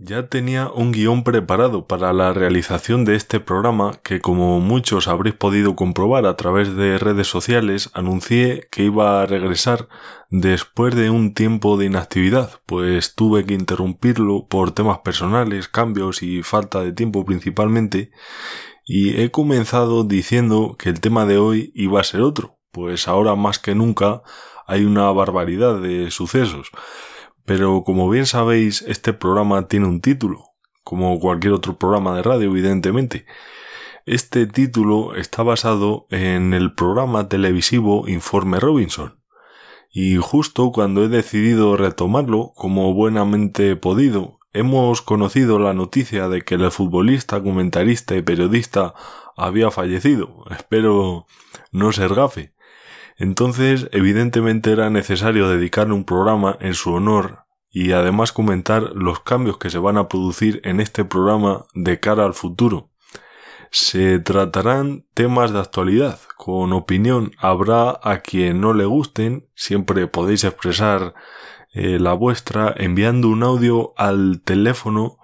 Ya tenía un guion preparado para la realización de este programa que como muchos habréis podido comprobar a través de redes sociales anuncié que iba a regresar después de un tiempo de inactividad, pues tuve que interrumpirlo por temas personales, cambios y falta de tiempo principalmente, y he comenzado diciendo que el tema de hoy iba a ser otro, pues ahora más que nunca hay una barbaridad de sucesos. Pero como bien sabéis, este programa tiene un título, como cualquier otro programa de radio, evidentemente. Este título está basado en el programa televisivo Informe Robinson. Y justo cuando he decidido retomarlo, como buenamente he podido, hemos conocido la noticia de que el futbolista, comentarista y periodista había fallecido. Espero no ser gafe. Entonces, evidentemente era necesario dedicarle un programa en su honor y además comentar los cambios que se van a producir en este programa de cara al futuro. Se tratarán temas de actualidad, con opinión habrá a quien no le gusten, siempre podéis expresar eh, la vuestra enviando un audio al teléfono,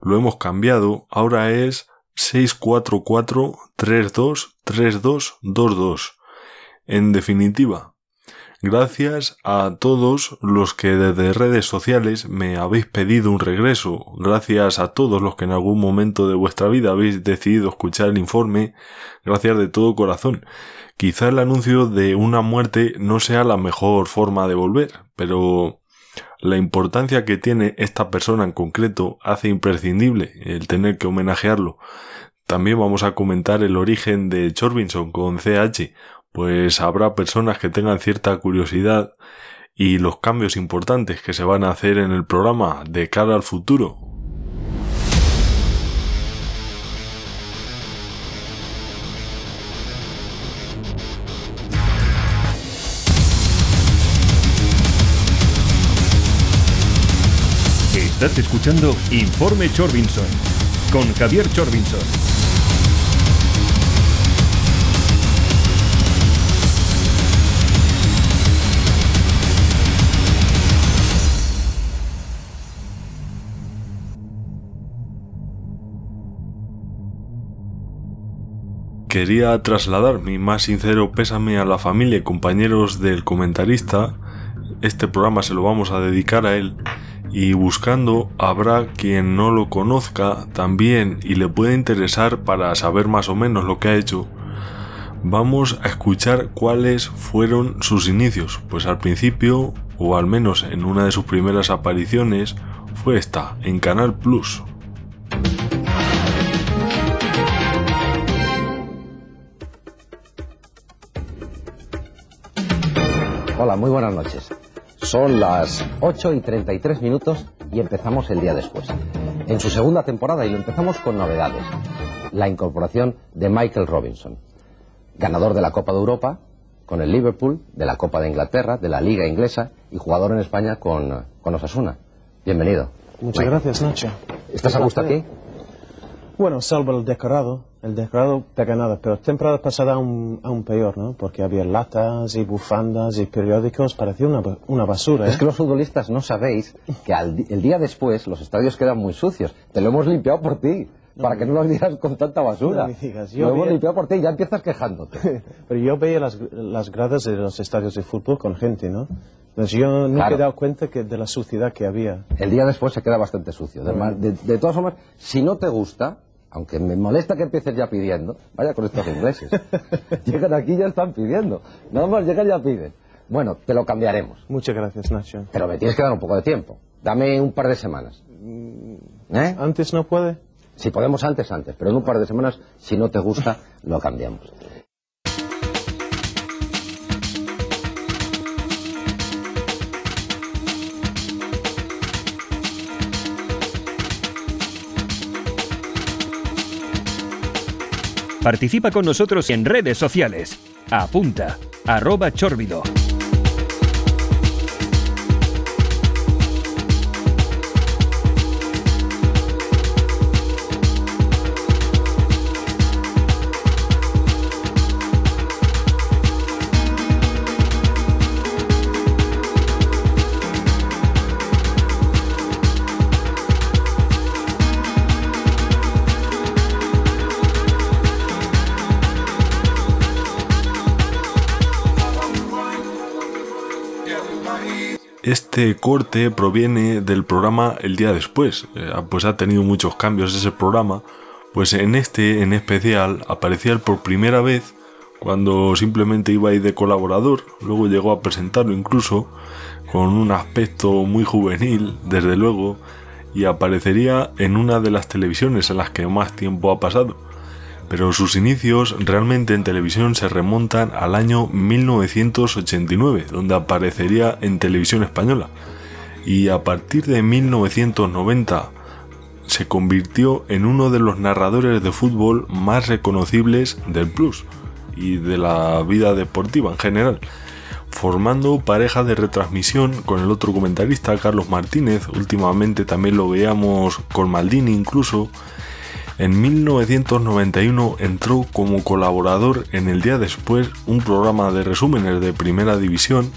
lo hemos cambiado, ahora es 644 32 3222 en definitiva, gracias a todos los que desde redes sociales me habéis pedido un regreso, gracias a todos los que en algún momento de vuestra vida habéis decidido escuchar el informe, gracias de todo corazón. Quizá el anuncio de una muerte no sea la mejor forma de volver, pero la importancia que tiene esta persona en concreto hace imprescindible el tener que homenajearlo. También vamos a comentar el origen de Chorbinson con CH, pues habrá personas que tengan cierta curiosidad y los cambios importantes que se van a hacer en el programa de cara al futuro. Estás escuchando Informe Chorbinson con Javier Chorbinson. Quería trasladar mi más sincero pésame a la familia y compañeros del comentarista. Este programa se lo vamos a dedicar a él. Y buscando habrá quien no lo conozca también y le pueda interesar para saber más o menos lo que ha hecho. Vamos a escuchar cuáles fueron sus inicios, pues al principio, o al menos en una de sus primeras apariciones, fue esta, en Canal Plus. Hola, muy buenas noches. Son las 8 y 33 minutos y empezamos el día después. En su segunda temporada y lo empezamos con novedades. La incorporación de Michael Robinson, ganador de la Copa de Europa con el Liverpool, de la Copa de Inglaterra, de la Liga Inglesa y jugador en España con, con Osasuna. Bienvenido. Muchas gracias, Nacho. ¿Estás a gusto aquí? Bueno, salvo el decorado. El decorado pega nada, pero temporada pasada aún, aún peor, ¿no? Porque había latas y bufandas y periódicos, parecía una, una basura. Es ¿eh? que los futbolistas no sabéis que al el día después los estadios quedan muy sucios. Te lo hemos limpiado por ti, para que no los digas con tanta basura. No me digas, yo lo hemos limpiado por ti y ya empiezas quejándote. Pero yo veía las, las gradas de los estadios de fútbol con gente, ¿no? Entonces yo nunca Claro. he dado cuenta que de la suciedad que había. el día después se queda bastante sucio. De, ma- de- todas formas, si no te gusta, aunque me molesta que empieces ya pidiendo, vaya con estos ingleses. llegan aquí y ya están pidiendo. Nada más llegan y ya piden. Bueno, te lo cambiaremos. Muchas gracias, Nacho. Pero me tienes que dar un poco de tiempo. Dame un par de semanas. ¿Eh? ¿Antes no puede? Si podemos antes, antes. Pero en un par de semanas, si no te gusta, lo cambiamos. Participa con nosotros en redes sociales. Apunta, arroba chórbido. Este corte proviene del programa El día después, eh, pues ha tenido muchos cambios ese programa, pues en este en especial aparecía por primera vez cuando simplemente iba ahí de colaborador, luego llegó a presentarlo incluso con un aspecto muy juvenil, desde luego, y aparecería en una de las televisiones en las que más tiempo ha pasado. Pero sus inicios realmente en televisión se remontan al año 1989, donde aparecería en televisión española. Y a partir de 1990 se convirtió en uno de los narradores de fútbol más reconocibles del Plus y de la vida deportiva en general, formando pareja de retransmisión con el otro comentarista, Carlos Martínez, últimamente también lo veíamos con Maldini incluso. En 1991 entró como colaborador en el día después un programa de resúmenes de primera división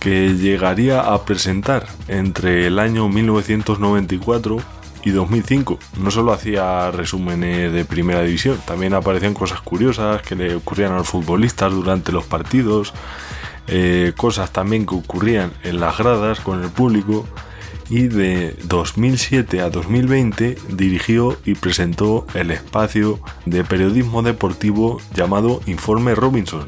que llegaría a presentar entre el año 1994 y 2005. No solo hacía resúmenes de primera división, también aparecían cosas curiosas que le ocurrían a los futbolistas durante los partidos, eh, cosas también que ocurrían en las gradas con el público. Y de 2007 a 2020 dirigió y presentó el espacio de periodismo deportivo llamado Informe Robinson.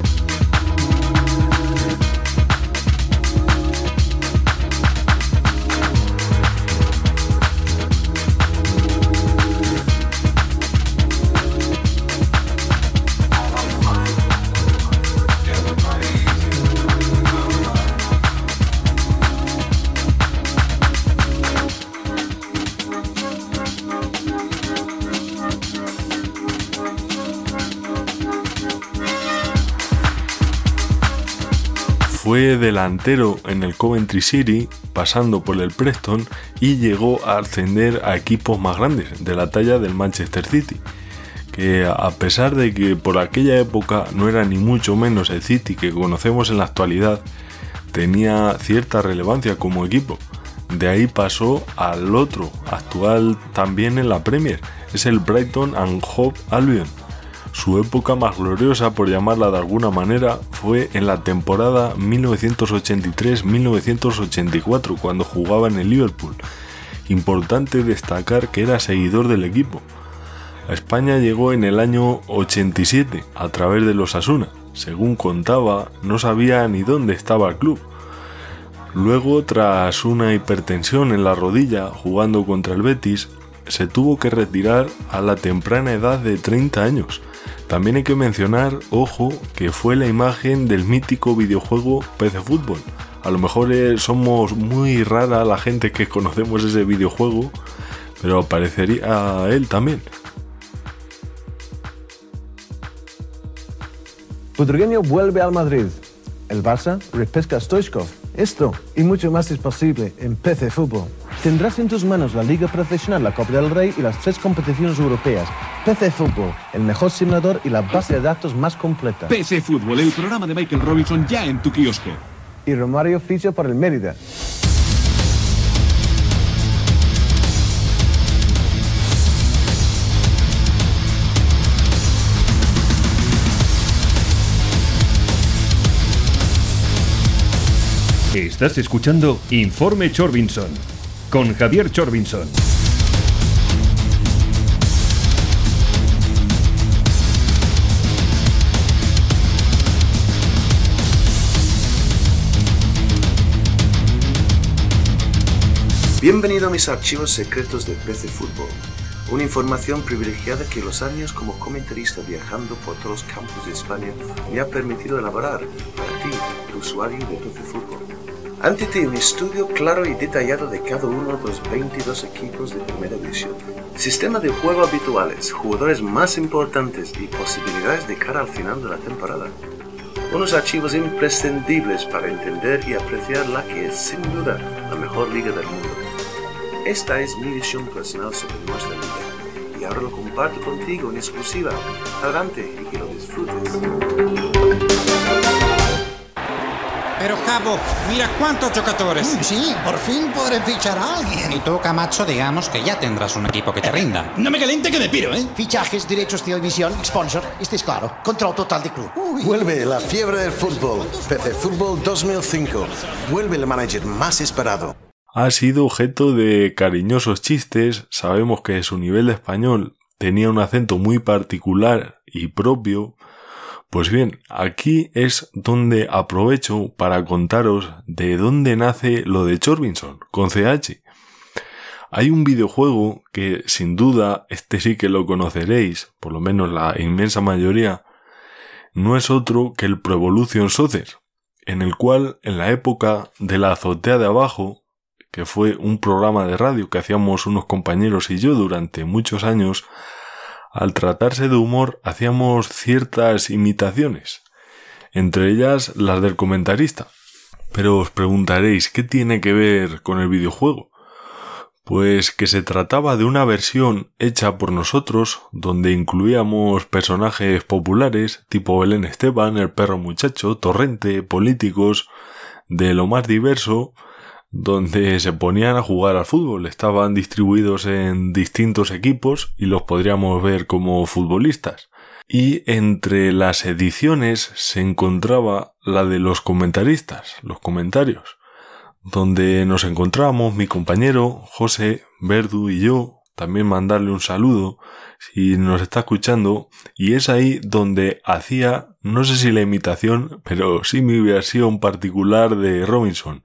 Fue delantero en el Coventry City, pasando por el Preston y llegó a ascender a equipos más grandes, de la talla del Manchester City, que a pesar de que por aquella época no era ni mucho menos el City que conocemos en la actualidad, tenía cierta relevancia como equipo. De ahí pasó al otro, actual también en la Premier, es el Brighton and Hove Albion su época más gloriosa, por llamarla de alguna manera, fue en la temporada 1983-1984, cuando jugaba en el Liverpool. Importante destacar que era seguidor del equipo. A España llegó en el año 87 a través de los Asuna. Según contaba, no sabía ni dónde estaba el club. Luego, tras una hipertensión en la rodilla jugando contra el Betis, se tuvo que retirar a la temprana edad de 30 años también hay que mencionar, ojo, que fue la imagen del mítico videojuego PC Fútbol. A lo mejor eh, somos muy rara la gente que conocemos ese videojuego, pero aparecería él también. Vuelve al Madrid. El Barça repesca a Stoichkov. Esto y mucho más es posible en PC Fútbol. Tendrás en tus manos la Liga Profesional, la Copa del Rey y las tres competiciones europeas. PC Fútbol, el mejor simulador y la base de datos más completa. PC Fútbol, el programa de Michael Robinson ya en tu kiosco. Y Romario Ficho por el Mérida. Estás escuchando Informe Chorbinson con Javier Chorbinson. Bienvenido a mis archivos secretos de PC Fútbol, una información privilegiada que los años como comentarista viajando por todos los campos de España me ha permitido elaborar para ti, el usuario de PC Fútbol. Ante un estudio claro y detallado de cada uno de los 22 equipos de primera división, sistema de juego habituales, jugadores más importantes y posibilidades de cara al final de la temporada. Unos archivos imprescindibles para entender y apreciar la que es sin duda la mejor liga del mundo. Esta es mi visión personal sobre nuestra liga y ahora lo comparto contigo en exclusiva. Adelante y que lo disfrutes. Pero Cabo, mira cuántos jugadores. Mm, sí, por fin podré fichar a alguien. Y tú, Camacho, digamos que ya tendrás un equipo que te rinda. No me caliente que me piro, ¿eh? Fichajes, derechos de emisión, sponsor, este es claro. Control total de club. Vuelve la fiebre del fútbol. PC Fútbol 2005. Vuelve el manager más esperado. Ha sido objeto de cariñosos chistes. Sabemos que su nivel de español tenía un acento muy particular y propio pues bien, aquí es donde aprovecho para contaros de dónde nace lo de Chorbinson con CH. Hay un videojuego que sin duda este sí que lo conoceréis, por lo menos la inmensa mayoría, no es otro que el Pro Evolution Soccer, en el cual en la época de la azotea de abajo, que fue un programa de radio que hacíamos unos compañeros y yo durante muchos años, al tratarse de humor hacíamos ciertas imitaciones, entre ellas las del comentarista. Pero os preguntaréis, ¿qué tiene que ver con el videojuego? Pues que se trataba de una versión hecha por nosotros, donde incluíamos personajes populares, tipo Belén Esteban, el perro muchacho, Torrente, políticos, de lo más diverso, donde se ponían a jugar al fútbol. Estaban distribuidos en distintos equipos y los podríamos ver como futbolistas. Y entre las ediciones se encontraba la de los comentaristas, los comentarios, donde nos encontramos mi compañero José Verdu y yo, también mandarle un saludo si nos está escuchando, y es ahí donde hacía, no sé si la imitación, pero sí mi versión particular de Robinson.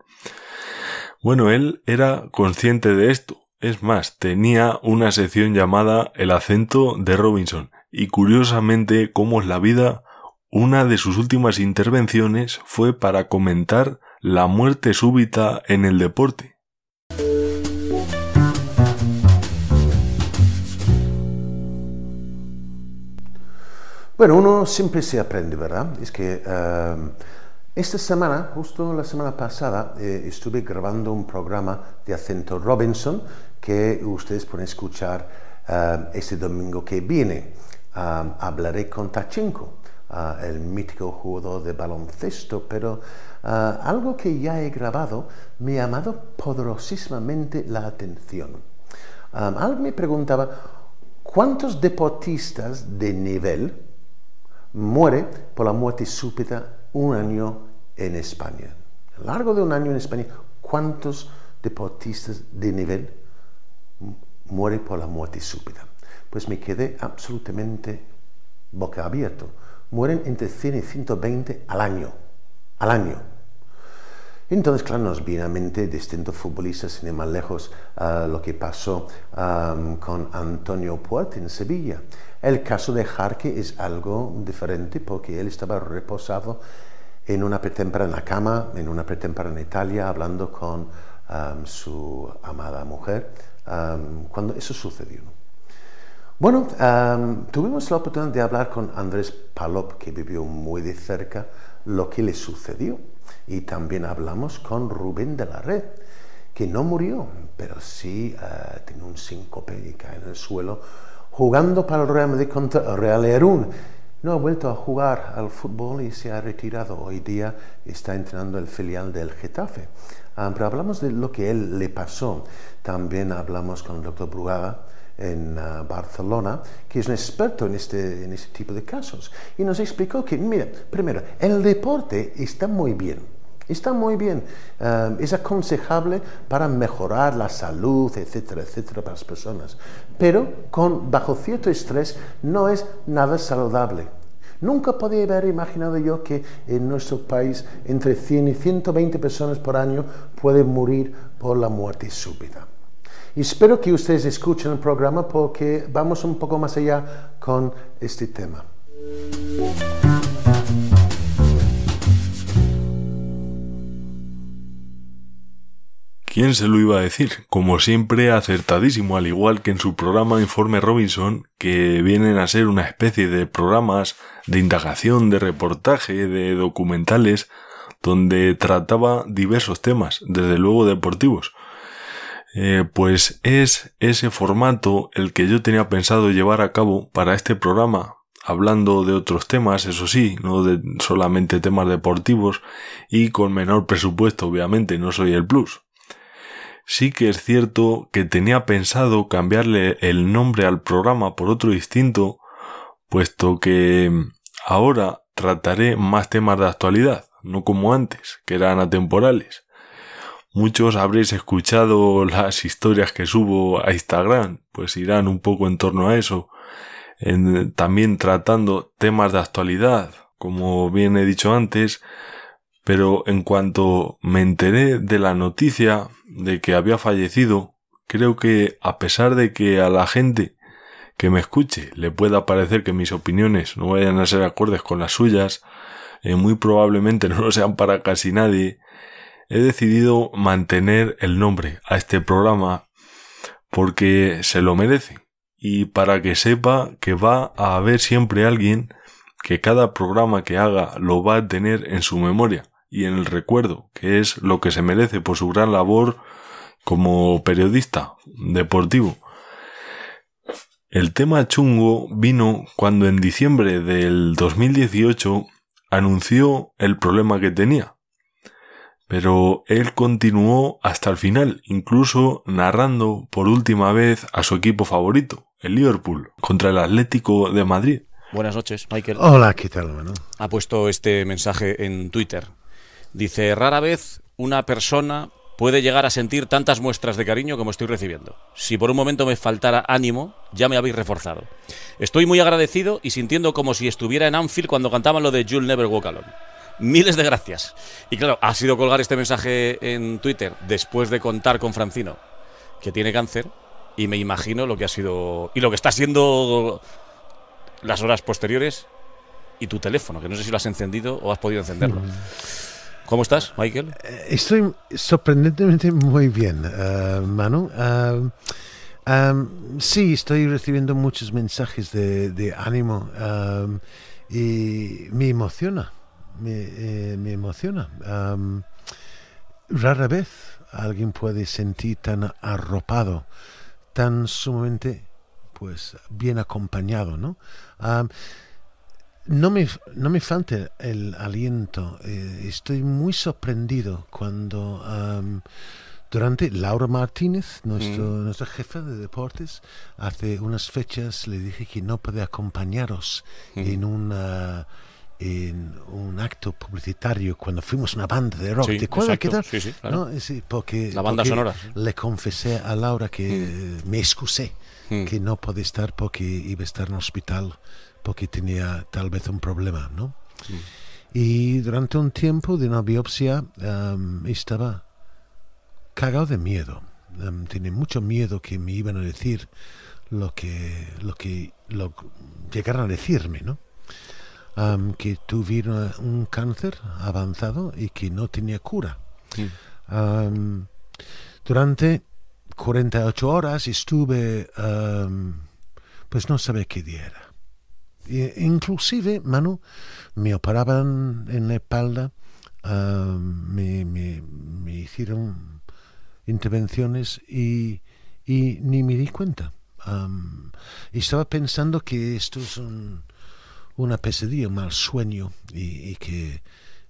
Bueno, él era consciente de esto. Es más, tenía una sección llamada El acento de Robinson. Y curiosamente, como es la vida, una de sus últimas intervenciones fue para comentar la muerte súbita en el deporte. Bueno, uno siempre se aprende, ¿verdad? Es que eh, esta semana, justo la semana pasada, eh, estuve grabando un programa de acento Robinson que ustedes pueden escuchar eh, este domingo que viene. Ah, hablaré con Tachenko, ah, el mítico jugador de baloncesto, pero ah, algo que ya he grabado me ha llamado poderosísimamente la atención. alguien me preguntaba, ¿cuántos deportistas de nivel muere por la muerte súbita un año en España. Largo de un año en España, ¿cuántos deportistas de nivel mueren por la muerte súbita? Pues me quedé absolutamente boca abierto. Mueren entre 100 y 120 al año. Al año. Entonces, claro, nos viene a mente distintos futbolistas, sin más lejos, ah, lo que pasó con Antonio Puerta en Sevilla. El caso de Jarque es algo diferente porque él estaba reposado en una la cama, en una pretemporada en Italia, hablando con um, su amada mujer, um, cuando eso sucedió. Bueno, um, tuvimos la oportunidad de hablar con Andrés Palop, que vivió muy de cerca lo que le sucedió. Y también hablamos con Rubén de la Red, que no murió, pero sí uh, tiene un síncope y cae en el suelo jugando para el Real Madrid contra el Real Erún no ha vuelto a jugar al fútbol y se ha retirado. Hoy día está entrenando el filial del Getafe. Ah, pero hablamos de lo que él le pasó. También hablamos con el doctor Brugaga en ah, Barcelona, que es un experto en este, en este tipo de casos. Y nos explicó que, mira, primero, el deporte está muy bien. Está muy bien, ah, es aconsejable para mejorar la salud, etcétera, etcétera, para las personas pero con, bajo cierto estrés no es nada saludable. Nunca podía haber imaginado yo que en nuestro país entre 100 y 120 personas por año pueden morir por la muerte súbita. Y espero que ustedes escuchen el programa porque vamos un poco más allá con este tema. ¿Quién se lo iba a decir? Como siempre, acertadísimo, al igual que en su programa Informe Robinson, que vienen a ser una especie de programas de indagación, de reportaje, de documentales, donde trataba diversos temas, desde luego deportivos. Eh, pues es ese formato el que yo tenía pensado llevar a cabo para este programa, hablando de otros temas, eso sí, no de solamente temas deportivos y con menor presupuesto, obviamente, no soy el plus. Sí que es cierto que tenía pensado cambiarle el nombre al programa por otro distinto, puesto que ahora trataré más temas de actualidad, no como antes, que eran atemporales. Muchos habréis escuchado las historias que subo a Instagram, pues irán un poco en torno a eso, también tratando temas de actualidad, como bien he dicho antes, pero en cuanto me enteré de la noticia de que había fallecido, creo que a pesar de que a la gente que me escuche le pueda parecer que mis opiniones no vayan a ser acordes con las suyas, eh, muy probablemente no lo sean para casi nadie, he decidido mantener el nombre a este programa porque se lo merece. Y para que sepa que va a haber siempre alguien que cada programa que haga lo va a tener en su memoria y en el recuerdo, que es lo que se merece por su gran labor como periodista deportivo. El tema chungo vino cuando en diciembre del 2018 anunció el problema que tenía. Pero él continuó hasta el final, incluso narrando por última vez a su equipo favorito, el Liverpool contra el Atlético de Madrid. Buenas noches, Michael. Hola, ¿qué tal, hermano? Ha puesto este mensaje en Twitter. Dice, rara vez una persona puede llegar a sentir tantas muestras de cariño como estoy recibiendo. Si por un momento me faltara ánimo, ya me habéis reforzado. Estoy muy agradecido y sintiendo como si estuviera en Anfield cuando cantaban lo de You'll Never Walk Alone. Miles de gracias. Y claro, ha sido colgar este mensaje en Twitter después de contar con Francino que tiene cáncer y me imagino lo que ha sido y lo que está siendo las horas posteriores y tu teléfono, que no sé si lo has encendido o has podido encenderlo. Mm. ¿Cómo estás, Michael? Eh, estoy sorprendentemente muy bien, uh, Manu. Uh, um, sí, estoy recibiendo muchos mensajes de, ánimo um, y me emociona, me, eh, emociona. Um, rara vez alguien puede sentir tan arropado tan sumamente pues bien acompañado, ¿no? No me, no me falta el aliento. Eh, estoy muy sorprendido cuando durante Laura Martínez, nuestro, mm. nuestra jefa de deportes, hace unas fechas le dije que no puede acompañaros mm. en una en un acto publicitario cuando fuimos una banda de rock. ¿Te acuerdas qué tal? Sí, sí, claro. Sí, porque, La banda sonora. Le confesé a Laura que mm. me excusé, mm. que no podía estar porque iba a estar en el hospital, porque tenía tal vez un problema, ¿no? Y durante un tiempo de una biopsia estaba cagado de miedo. tenía mucho miedo que me iban a decir lo que, lo que lo, llegaran a decirme, ¿no? que tuvieron un cáncer avanzado y que no tenía cura. durante 48 horas estuve, pues no sabía qué día era. Inclusive, Manu, me operaban en la espalda, me, me, hicieron intervenciones y, y, ni me di cuenta. estaba pensando que esto es un una pesadilla, un mal sueño y, que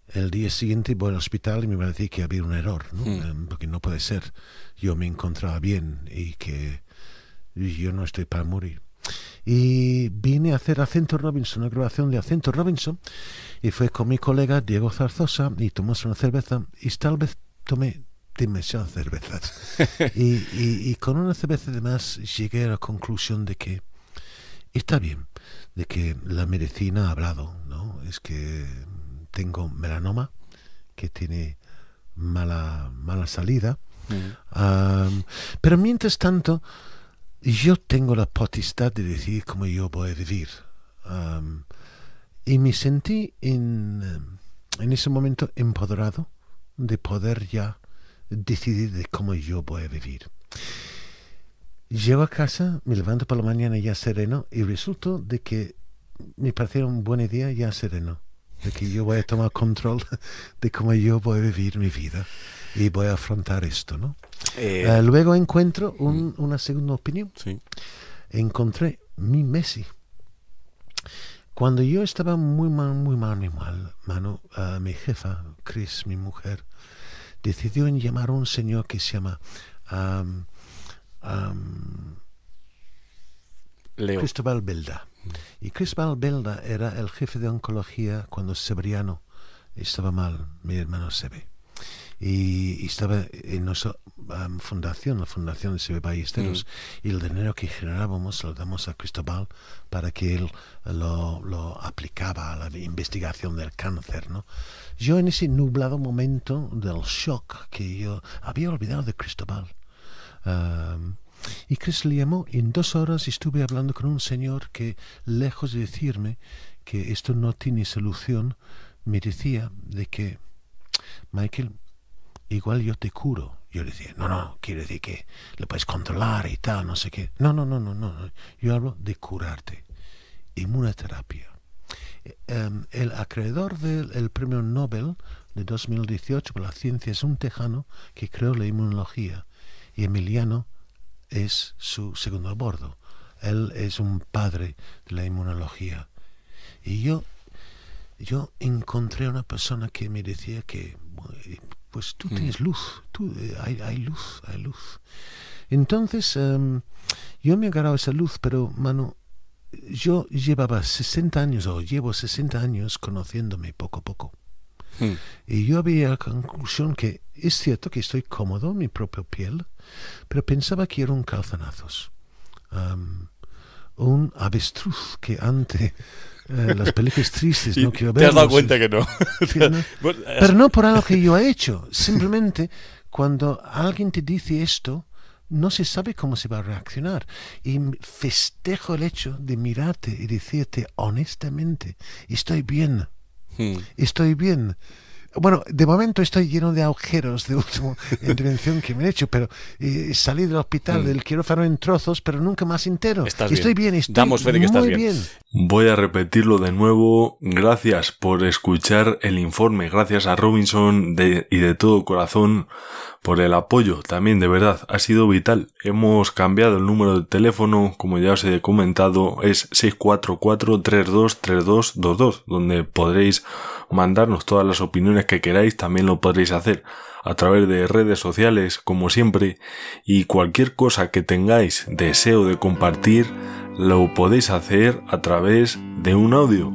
el día siguiente voy al hospital y me va a decir que había un error, ¿no? Hmm. Porque no puede ser. Yo me encontraba bien y que yo no estoy para morir. Y vine a hacer Acento Robinson, una grabación de Acento Robinson, y fue con mi colega Diego Zarzosa y tomamos una cerveza y tal vez tomé demasiadas cervezas. y, y, y con una cerveza de más llegué a la conclusión de que está bien, de que la medicina ha hablado, ¿no? Es que tengo melanoma, que tiene mala, mala salida. Mm. pero mientras tanto, yo tengo la potestad de decir cómo yo voy a vivir. y me sentí en, en ese momento empoderado de poder ya decidir de cómo yo voy a vivir. Llego a casa, me levanto por la mañana ya sereno y resulta de que me pareció un buen día ya sereno, de que yo voy a tomar control de cómo yo voy a vivir mi vida y voy a afrontar esto, ¿no? Eh, eh, luego encuentro una segunda opinión. Sí. Encontré mi Messi. Cuando yo estaba muy mal, muy mal, muy mal, mano, uh, mi jefa, Chris, mi mujer, decidió en llamar a un señor que se llama um, um, Leo. Cristóbal Belda. Y Cristóbal Belda era el jefe de oncología cuando Severiano estaba mal, mi hermano Sebe. Y, y estaba en nuestra um, fundación, la Fundación de Sebe Ballesteros, y el dinero que generábamos lo damos a Cristóbal para que él lo, lo aplicaba a la investigación del cáncer, ¿no? Yo en ese nublado momento del shock que yo había olvidado de Cristóbal. Um, y Chris le llamó y en dos horas estuve hablando con un señor que, lejos de decirme que esto no tiene solución, me decía de que, Michael, igual yo te curo. Yo le decía, no, no, quiere decir que lo puedes controlar y tal, no sé qué. No, no, no, no, no. Yo hablo de curarte. Inmunoterapia. Um, el acreedor del el premio Nobel de 2018 por la ciencia es un tejano que creó la inmunología y Emiliano es su segundo a bordo. Él es un padre de la inmunología. Y yo, yo encontré una persona que me decía que, pues tú tienes luz, tú, eh, hay, hay, luz, hay luz. Entonces, um, yo me he agarrado esa luz, pero, mano, yo llevaba 60 años, o llevo 60 años conociéndome poco a poco. Hmm. Y yo había la conclusión que es cierto que estoy cómodo en mi propia piel, pero pensaba que era un calzanazos. Um, un avestruz que ante eh, las películas tristes no quiero ver. Te has dado cuenta que no. Pero no por algo que yo he hecho. Simplemente cuando alguien te dice esto, no se sabe cómo se va a reaccionar. Y festejo el hecho de mirarte y decirte honestamente, estoy bien, Hmm. estoy bien. Bueno, de momento estoy lleno de agujeros de última intervención que me he hecho, pero eh, salí del hospital Hmm. del quirófano en trozos, pero nunca más entero. Estás estoy bien. bien, estoy Damos fe de que estás bien. Voy a repetirlo de nuevo. Gracias por escuchar el informe. Gracias a Robinson y de todo corazón por el apoyo. También de verdad ha sido vital. Hemos cambiado el número de teléfono, como ya os he comentado, es 644-323222, donde podréis mandarnos todas las opiniones que queráis. También lo podréis hacer a través de redes sociales, como siempre, y cualquier cosa que tengáis deseo de compartir, lo podéis hacer a través de un audio.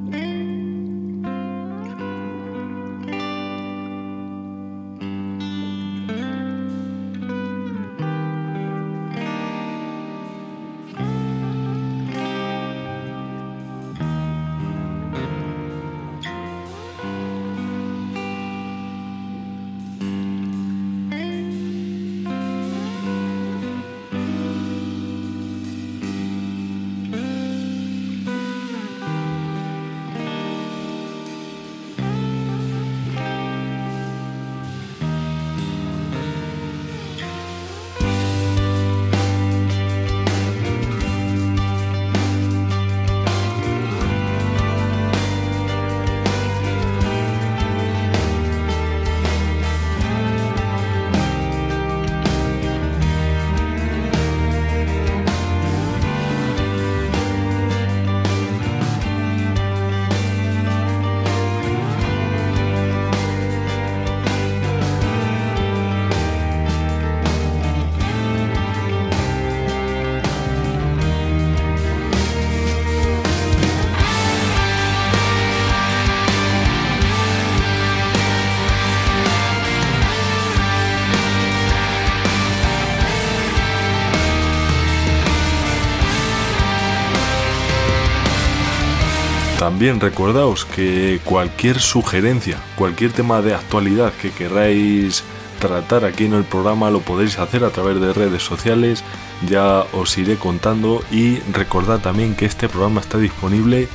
También recordaos que cualquier sugerencia, cualquier tema de actualidad que queráis tratar aquí en el programa lo podéis hacer a través de redes sociales, ya os iré contando y recordad también que este programa está disponible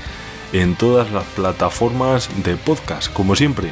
en todas las plataformas de podcast, como siempre.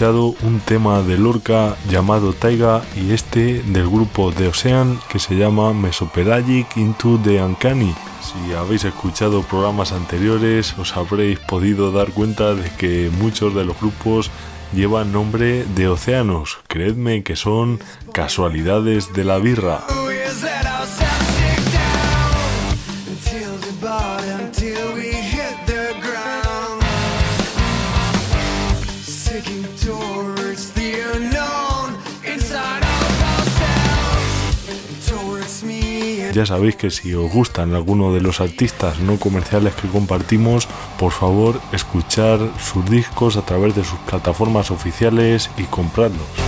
Un tema de Lorca llamado Taiga y este del grupo The Ocean que se llama Mesopelagic into the Uncanny. Si habéis escuchado programas anteriores os habréis podido dar cuenta de que muchos de los grupos llevan nombre de océanos. Creedme que son casualidades de la birra. Ya sabéis que si os gustan alguno de los artistas no comerciales que compartimos, por favor escuchar sus discos a través de sus plataformas oficiales y comprarlos.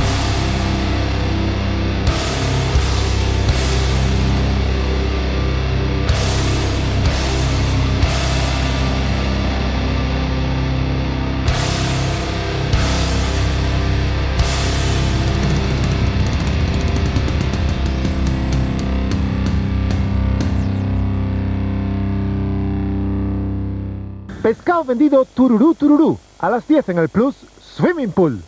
Pescado vendido tururú tururú. A las 10 en el Plus Swimming Pool.